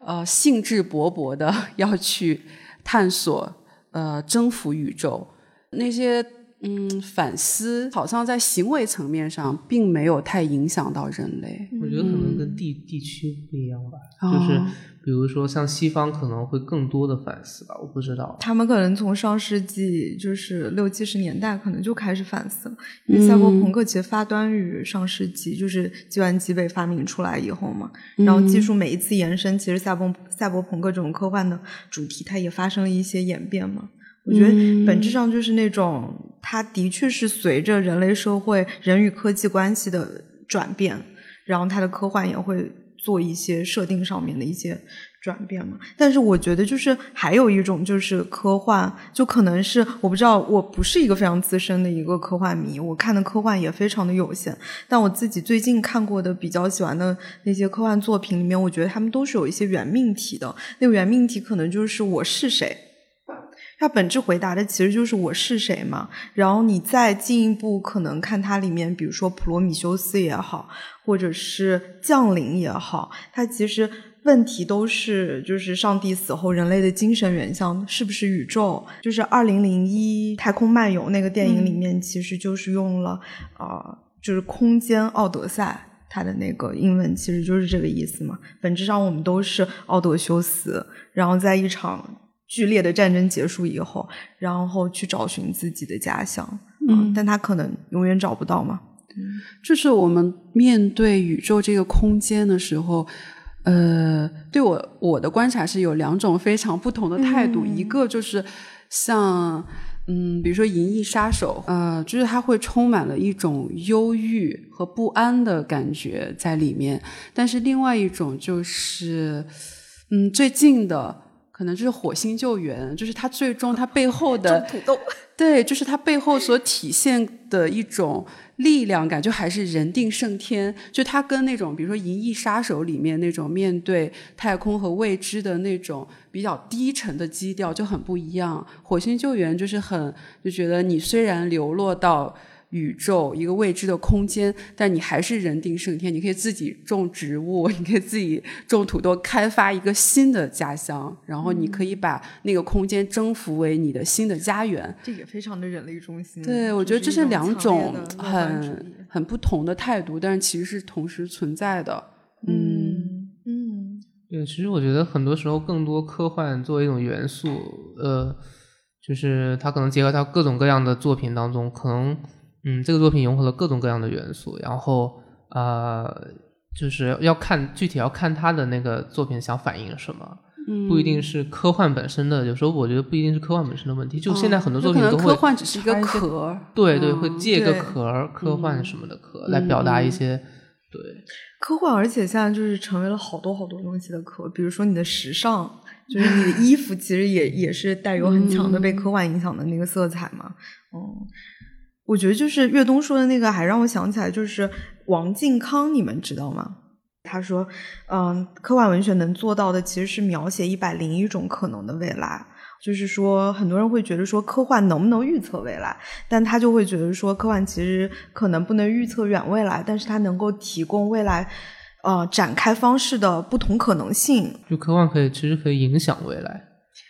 呃，兴致勃勃的 要去探索，呃，征服宇宙。那些嗯反思，好像在行为层面上并没有太影响到人类。我觉得可能跟地地区不一样吧，就是。比如说，像西方可能会更多的反思吧，我不知道。他们可能从上世纪就是六七十年代可能就开始反思了，因为赛博朋克其实发端于上世纪，就是计算机被发明出来以后嘛。然后技术每一次延伸，其实赛博赛博朋克这种科幻的主题，它也发生了一些演变嘛。我觉得本质上就是那种，它的确是随着人类社会人与科技关系的转变，然后它的科幻也会。做一些设定上面的一些转变嘛，但是我觉得就是还有一种就是科幻，就可能是我不知道，我不是一个非常资深的一个科幻迷，我看的科幻也非常的有限。但我自己最近看过的比较喜欢的那些科幻作品里面，我觉得他们都是有一些原命题的。那个原命题可能就是我是谁。它本质回答的其实就是我是谁嘛，然后你再进一步可能看它里面，比如说普罗米修斯也好，或者是降临也好，它其实问题都是就是上帝死后人类的精神原像是不是宇宙？就是二零零一太空漫游那个电影里面，其实就是用了呃，就是空间奥德赛，它的那个英文其实就是这个意思嘛。本质上我们都是奥德修斯，然后在一场。剧烈的战争结束以后，然后去找寻自己的家乡，嗯，但他可能永远找不到嘛。就是我们面对宇宙这个空间的时候，呃，对我我的观察是有两种非常不同的态度。一个就是像，嗯，比如说《银翼杀手》，呃，就是它会充满了一种忧郁和不安的感觉在里面。但是另外一种就是，嗯，最近的。可能就是火星救援，就是它最终它背后的土豆，对，就是它背后所体现的一种力量感，就还是人定胜天。就它跟那种比如说《银翼杀手》里面那种面对太空和未知的那种比较低沉的基调就很不一样。火星救援就是很就觉得你虽然流落到。宇宙一个未知的空间，但你还是人定胜天。你可以自己种植物，你可以自己种土豆，开发一个新的家乡，然后你可以把那个空间征服为你的新的家园。这也非常的人类中心。对，我觉得这是两种很很不同的态度，但是其实是同时存在的。嗯嗯，对，其实我觉得很多时候，更多科幻作为一种元素，呃，就是它可能结合到各种各样的作品当中，可能。嗯，这个作品融合了各种各样的元素，然后呃，就是要看具体要看他的那个作品想反映什么。不一定是科幻本身的，有时候我觉得不一定是科幻本身的问题。就现在很多作品都会，科幻只是一个壳，对对，会借个壳，科幻什么的壳来表达一些对科幻，而且现在就是成为了好多好多东西的壳，比如说你的时尚，就是你的衣服，其实也也是带有很强的被科幻影响的那个色彩嘛。嗯，我觉得就是岳东说的那个，还让我想起来，就是王靖康，你们知道吗？他说：“嗯，科幻文学能做到的其实是描写一百零一种可能的未来。就是说，很多人会觉得说科幻能不能预测未来？但他就会觉得说，科幻其实可能不能预测远未来，但是它能够提供未来呃展开方式的不同可能性。就科幻可以，其实可以影响未来。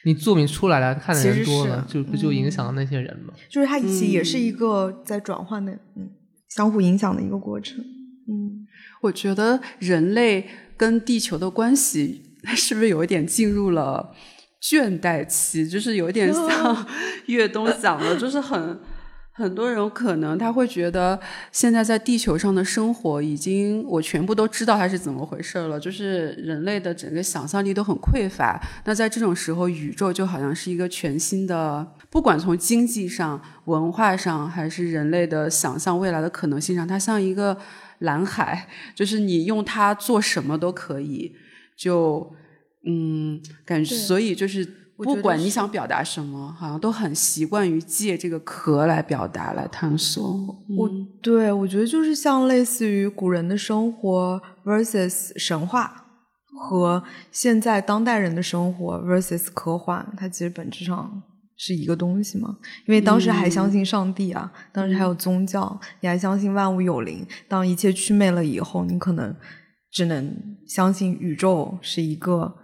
你作品出来了，看的人多了，就不就影响了那些人吗？就是它其实也是一个在转换的，嗯，相互影响的一个过程。嗯。”我觉得人类跟地球的关系 是不是有一点进入了倦怠期？就是有点 像岳东讲的，就是很很多人可能他会觉得现在在地球上的生活已经我全部都知道它是怎么回事了，就是人类的整个想象力都很匮乏。那在这种时候，宇宙就好像是一个全新的，不管从经济上、文化上，还是人类的想象未来的可能性上，它像一个。蓝海就是你用它做什么都可以，就嗯，感觉所以就是不管你想表达什么，好像都很习惯于借这个壳来表达、来探索。我对我觉得就是像类似于古人的生活 versus 神话和现在当代人的生活 versus 科幻，它其实本质上。是一个东西嘛？因为当时还相信上帝啊，当时还有宗教，你还相信万物有灵。当一切祛魅了以后，你可能只能相信宇宙是一个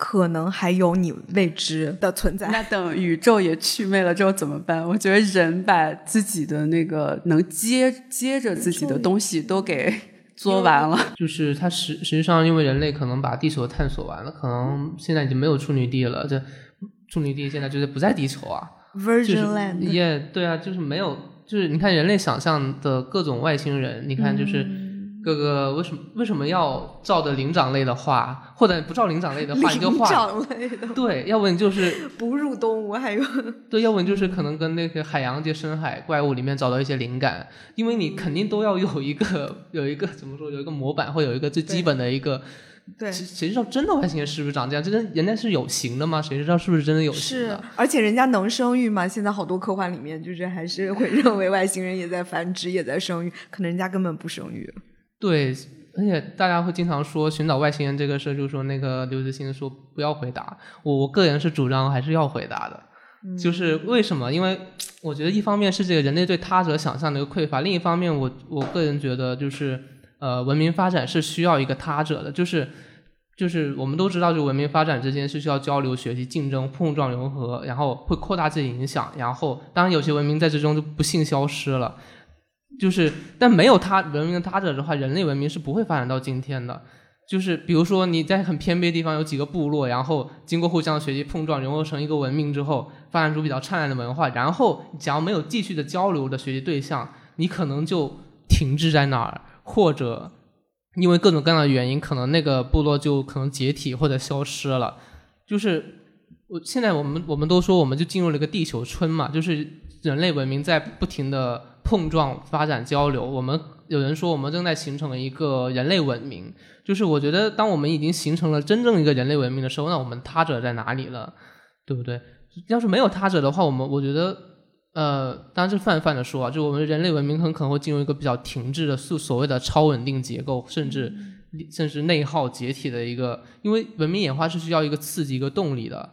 可能还有你未知的存在。那等宇宙也祛魅了之后怎么办？我觉得人把自己的那个能接接着自己的东西都给做完了。就是它实实际上，因为人类可能把地球探索完了，可能现在已经没有处女地了。这处女地现在就是不在地球啊，Virgin Land，也对啊，就是没有，就是你看人类想象的各种外星人，你看就是各个为什么为什么要照着灵长类的画，或者不照灵长类的画，你就画长类的，对，要不你就是 哺乳动物，还有对，要不然就是可能跟那个海洋界深海怪物里面找到一些灵感，因为你肯定都要有一个有一个怎么说，有一个模板，或有一个最基本的一个。对，谁知道真的外星人是不是长这样？真的人家是有形的吗？谁知道是不是真的有形的？是，而且人家能生育吗？现在好多科幻里面就是还是会认为外星人也在繁殖，也在生育，可能人家根本不生育。对，而且大家会经常说寻找外星人这个事，就是说那个刘慈欣说不要回答。我我个人是主张还是要回答的，就是为什么？因为我觉得一方面是这个人类对他者想象的一个匮乏，另一方面我我个人觉得就是。呃，文明发展是需要一个他者的，就是，就是我们都知道，就文明发展之间是需要交流、学习、竞争、碰撞、融合，然后会扩大自己影响，然后当然有些文明在之中就不幸消失了，就是，但没有他文明的他者的话，人类文明是不会发展到今天的。就是比如说你在很偏僻的地方有几个部落，然后经过互相学习、碰撞，融合成一个文明之后，发展出比较灿烂的文化，然后假如没有继续的交流的学习对象，你可能就停滞在那儿。或者因为各种各样的原因，可能那个部落就可能解体或者消失了。就是我现在我们我们都说，我们就进入了一个地球村嘛，就是人类文明在不停的碰撞、发展、交流。我们有人说，我们正在形成一个人类文明。就是我觉得，当我们已经形成了真正一个人类文明的时候，那我们他者在哪里了？对不对？要是没有他者的话，我们我觉得。呃，当然是泛泛的说啊，就我们人类文明很可能会进入一个比较停滞的所所谓的超稳定结构，甚至甚至内耗解体的一个，因为文明演化是需要一个刺激、一个动力的。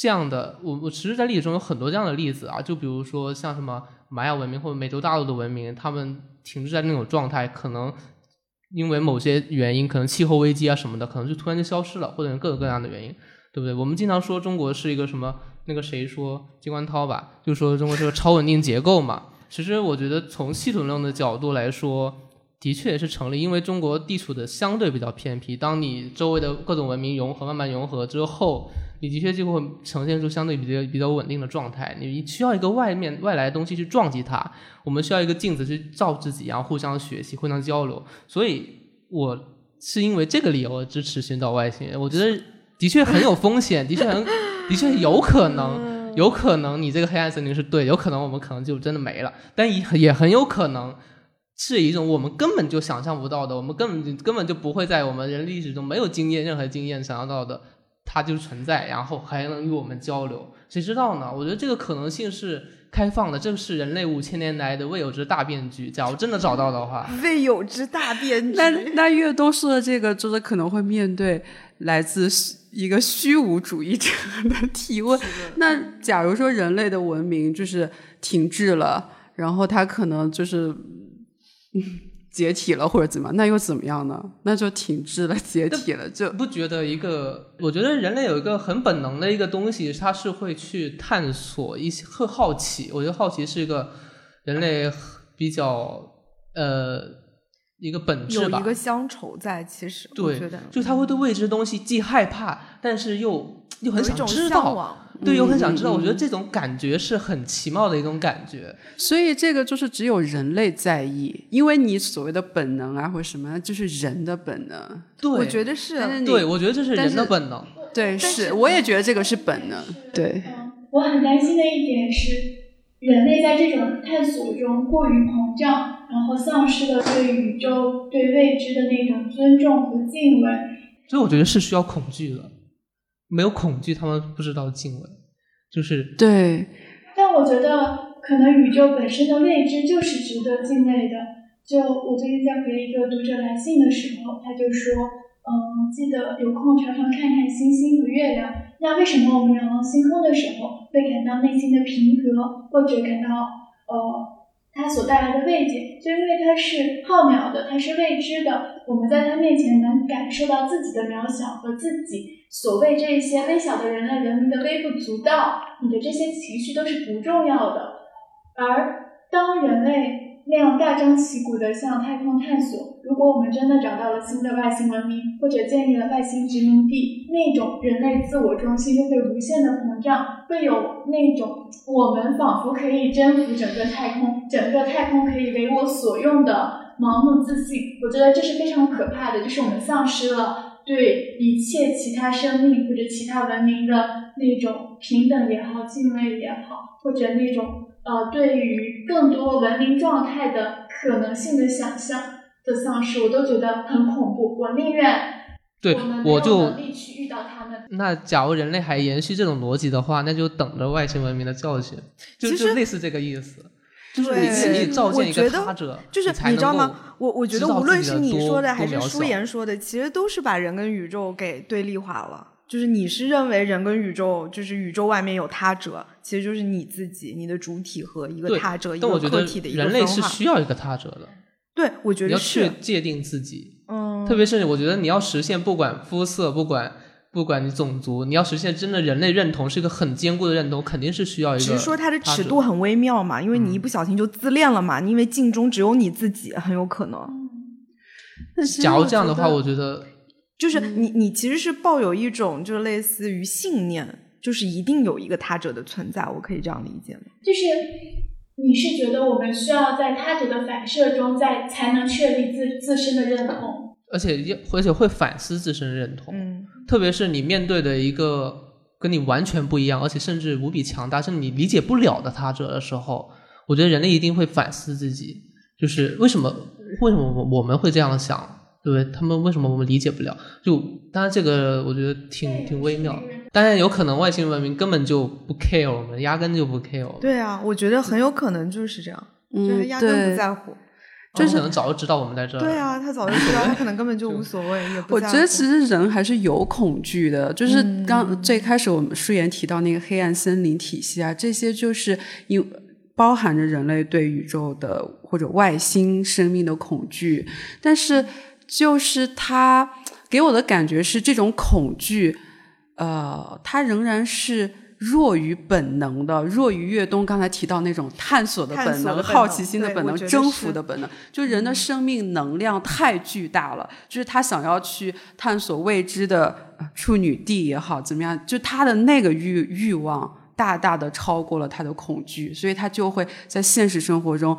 这样的，我我其实，在历史中有很多这样的例子啊，就比如说像什么玛雅文明或者美洲大陆的文明，他们停滞在那种状态，可能因为某些原因，可能气候危机啊什么的，可能就突然就消失了，或者各种各样的原因，对不对？我们经常说中国是一个什么？那个谁说金冠涛吧，就说中国是个超稳定结构嘛。其实我觉得从系统论的角度来说，的确也是成立，因为中国地处的相对比较偏僻。当你周围的各种文明融合慢慢融合之后，你的确就会呈现出相对比较比较稳定的状态。你需要一个外面外来的东西去撞击它，我们需要一个镜子去照自己，然后互相学习、互相交流。所以，我是因为这个理由支持寻找外星人。我觉得的确很有风险，的确很，的确有可能，有可能你这个黑暗森林是对，有可能我们可能就真的没了，但也也很有可能。是一种我们根本就想象不到的，我们根本就根本就不会在我们人历史中没有经验任何经验想象到的，它就存在，然后还能与我们交流，谁知道呢？我觉得这个可能性是开放的，这是人类五千年来的未有之大变局。假如真的找到的话，未有之大变局。那那越多说的这个，就是可能会面对来自一个虚无主义者的提问。那假如说人类的文明就是停滞了，然后它可能就是。解体了或者怎么，那又怎么样呢？那就停滞了，解体了，就不觉得一个？我觉得人类有一个很本能的一个东西，它是会去探索一些，会好奇。我觉得好奇是一个人类比较呃一个本质吧，有一个乡愁在。其实对，觉得就他会对未知的东西既害怕，但是又又很想知道。对，又很想知道。我觉得这种感觉是很奇妙的一种感觉。所以这个就是只有人类在意，因为你所谓的本能啊，或者什么，就是人的本能。对，我觉得是。对，我觉得这是人的本能。对，是，我也觉得这个是本能。对。我很担心的一点是，人类在这种探索中过于膨胀，然后丧失了对宇宙、对未知的那种尊重和敬畏。所以我觉得是需要恐惧的。没有恐惧，他们不知道敬畏，就是对。但我觉得，可能宇宙本身的未知就是值得敬畏的。就我最近在回一个读者来信的时候，他就说：“嗯，记得有空常常看看星星和月亮。那为什么我们仰望星空的时候会感到内心的平和，或者感到呃？”它所带来的慰藉，就因为它是浩渺的，它是未知的。我们在他面前能感受到自己的渺小和自己所谓这些微小的人类文明的微不足道。你的这些情绪都是不重要的。而当人类。那样大张旗鼓地向太空探索。如果我们真的找到了新的外星文明，或者建立了外星殖民地，那种人类自我中心就会无限的膨胀，会有那种我们仿佛可以征服整个太空，整个太空可以为我所用的盲目自信。我觉得这是非常可怕的，就是我们丧失了对一切其他生命或者其他文明的那种平等也好、敬畏也好，或者那种。呃，对于更多文明状态的可能性的想象的丧失，我都觉得很恐怖。我宁愿对我就去遇到他们。那假如人类还延续这种逻辑的话，那就等着外星文明的教训，就就类似这个意思。就是你自己造建一个他者，就是你知道吗？我我觉得无论是你说的还是舒言说的，其实都是把人跟宇宙给对立化了。就是你是认为人跟宇宙，就是宇宙外面有他者，其实就是你自己，你的主体和一个他者，一个个体的一个人类是需要一个他者的。对，我觉得你要去界定自己。嗯。特别是我觉得你要实现，不管肤色，不管不管你种族，你要实现真的人类认同，是一个很坚固的认同，肯定是需要一个。只是说它的尺度很微妙嘛，因为你一不小心就自恋了嘛，因为镜中只有你自己，很有可能。假如这样的话，我觉得。就是你，你其实是抱有一种，就是类似于信念，就是一定有一个他者的存在，我可以这样理解吗？就是你是觉得我们需要在他者的反射中，在才能确立自自身的认同，而且而且会反思自身认同，嗯，特别是你面对的一个跟你完全不一样，而且甚至无比强大，甚至你理解不了的他者的时候，我觉得人类一定会反思自己，就是为什么为什么我我们会这样想？对他们为什么我们理解不了？就当然这个我觉得挺挺微妙。当然有可能外星文明根本就不 care 我们，压根就不 care。对啊，我觉得很有可能就是这样，就是压根不在乎，就是可能早就知道我们在这。对啊，他早就知道，他可能根本就无所谓，也不我觉得其实人还是有恐惧的，就是刚最开始我们舒言提到那个黑暗森林体系啊，这些就是因包含着人类对宇宙的或者外星生命的恐惧，但是。就是他给我的感觉是这种恐惧，呃，它仍然是弱于本能的，弱于越冬刚才提到那种探索的本能、好奇心的本能、征服的本能。就人的生命能量太巨大了，就是他想要去探索未知的处女地也好，怎么样？就他的那个欲欲望大大的超过了他的恐惧，所以他就会在现实生活中。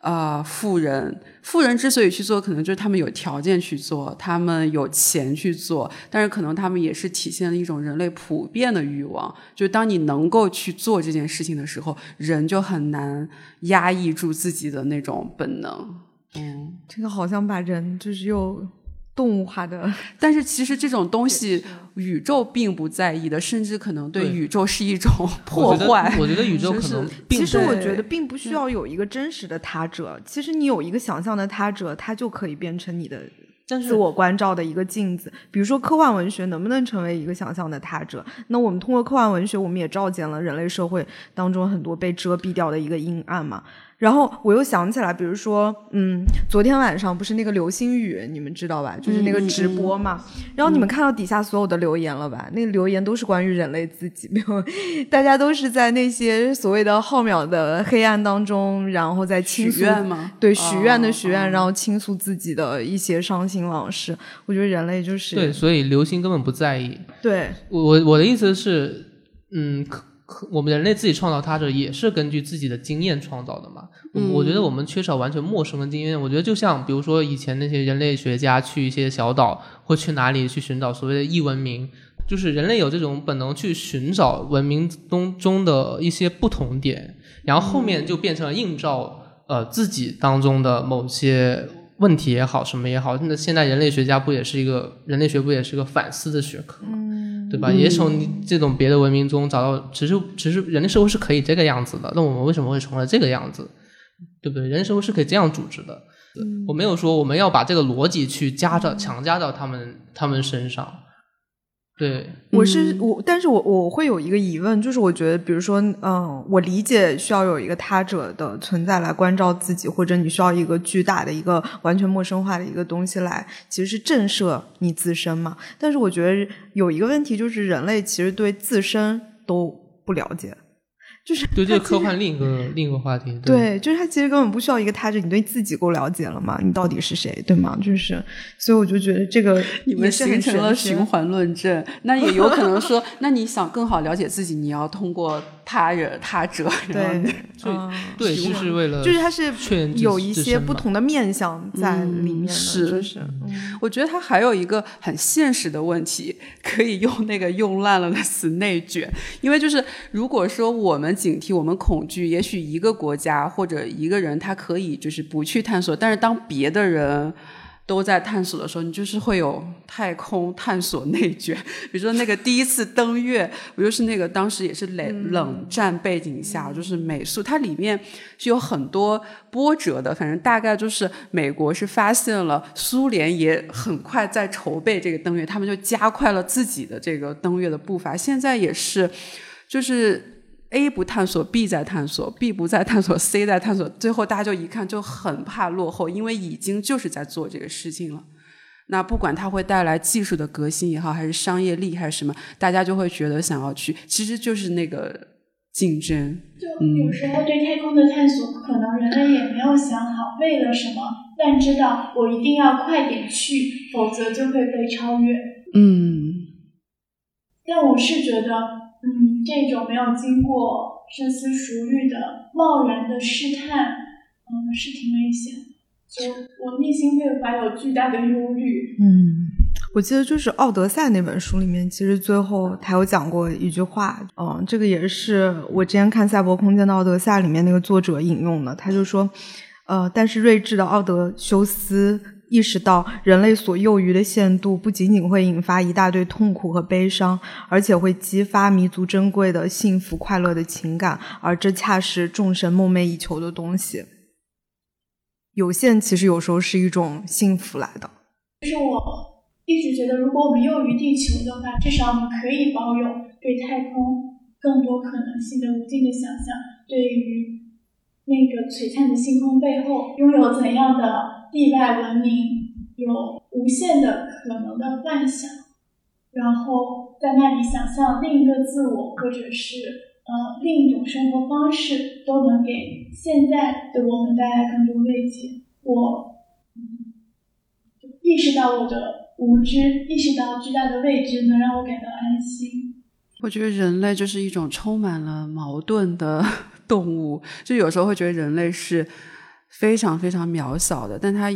呃，富人，富人之所以去做，可能就是他们有条件去做，他们有钱去做，但是可能他们也是体现了一种人类普遍的欲望，就当你能够去做这件事情的时候，人就很难压抑住自己的那种本能。嗯，这个好像把人就是又。动物化的，但是其实这种东西，宇宙并不在意的，甚至可能对宇宙是一种破坏。我觉得宇宙可能，其实我觉得并不需要有一个真实的他者，其实你有一个想象的他者，他就可以变成你的自我关照的一个镜子。比如说科幻文学能不能成为一个想象的他者？那我们通过科幻文学，我们也照见了人类社会当中很多被遮蔽掉的一个阴暗嘛。然后我又想起来，比如说，嗯，昨天晚上不是那个流星雨，你们知道吧？就是那个直播嘛。然后你们看到底下所有的留言了吧？那个留言都是关于人类自己，没有，大家都是在那些所谓的浩渺的黑暗当中，然后在倾诉吗？对，许愿的许愿，然后倾诉自己的一些伤心往事。我觉得人类就是对，所以流星根本不在意。对，我我的意思是，嗯。我们人类自己创造它者也是根据自己的经验创造的嘛？我觉得我们缺少完全陌生的经验。我觉得就像比如说以前那些人类学家去一些小岛或去哪里去寻找所谓的异文明，就是人类有这种本能去寻找文明中中的一些不同点，然后后面就变成了映照呃自己当中的某些问题也好，什么也好。那现在人类学家不也是一个人类学不也是个反思的学科？对吧？也从这种别的文明中找到，其实其实人类社会是可以这个样子的。那我们为什么会成了这个样子？对不对？人类社会是可以这样组织的。我没有说我们要把这个逻辑去加到强加到他们他们身上。对，我是我，但是我我会有一个疑问，就是我觉得，比如说，嗯，我理解需要有一个他者的存在来关照自己，或者你需要一个巨大的一个完全陌生化的一个东西来，其实是震慑你自身嘛。但是我觉得有一个问题，就是人类其实对自身都不了解。就是对这个科幻另一个另一个话题，对，就是他其实根本不需要一个他者，你对自己够了解了嘛？你到底是谁，对吗？就是，所以我就觉得这个 你们形成了循环论证，那也有可能说，那你想更好了解自己，你要通过。他人他者，对，对，就是为了，就是他是有一些不同的面相在里面的，是。是。我觉得他还有一个很现实的问题，可以用那个用烂了的词“内卷”，因为就是如果说我们警惕，我们恐惧，也许一个国家或者一个人他可以就是不去探索，但是当别的人。都在探索的时候，你就是会有太空探索内卷。比如说那个第一次登月，不就是那个当时也是冷冷战背景下，就是美苏，它里面是有很多波折的。反正大概就是美国是发现了，苏联也很快在筹备这个登月，他们就加快了自己的这个登月的步伐。现在也是，就是。A 不探索，B 在探索；B 不在探索，C 在探索。最后大家就一看就很怕落后，因为已经就是在做这个事情了。那不管它会带来技术的革新也好，还是商业利还是什么，大家就会觉得想要去，其实就是那个竞争。就有时候对太空的探索，可能人类也没有想好为了什么，但知道我一定要快点去，否则就会被超越。嗯。但我是觉得。嗯，这种没有经过深思熟虑的贸然的试探，嗯，是挺危险。就我内心会怀有巨大的忧虑。嗯，我记得就是《奥德赛》那本书里面，其实最后他有讲过一句话，嗯，这个也是我之前看《赛博空间的奥德赛》里面那个作者引用的，他就说，呃，但是睿智的奥德修斯。意识到人类所囿于的限度，不仅仅会引发一大堆痛苦和悲伤，而且会激发弥足珍贵的幸福快乐的情感，而这恰是众神梦寐以求的东西。有限其实有时候是一种幸福来的。就是我一直觉得，如果我们囿于地球的话，至少我们可以保有对太空更多可能性的无尽的想象，对于那个璀璨的星空背后拥有怎样的。地外文明有无限的可能的幻想，然后在那里想象另一个自我，或者是呃另一种生活方式，都能给现在的我们带来更多慰藉。我意识到我的无知，意识到巨大的未知，能让我感到安心。我觉得人类就是一种充满了矛盾的 动物，就有时候会觉得人类是非常非常渺小的，但它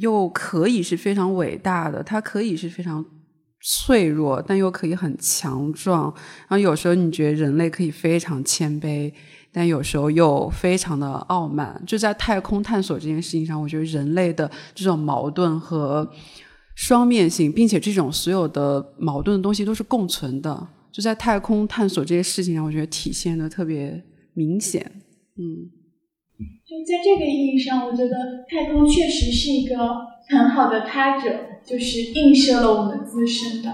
又可以是非常伟大的，它可以是非常。脆弱，但又可以很强壮。然后有时候你觉得人类可以非常谦卑，但有时候又非常的傲慢。就在太空探索这件事情上，我觉得人类的这种矛盾和双面性，并且这种所有的矛盾的东西都是共存的。就在太空探索这些事情上，我觉得体现的特别明显。嗯，就在这个意义上，我觉得太空确实是一个很好的他者。就是映射了我们自身的。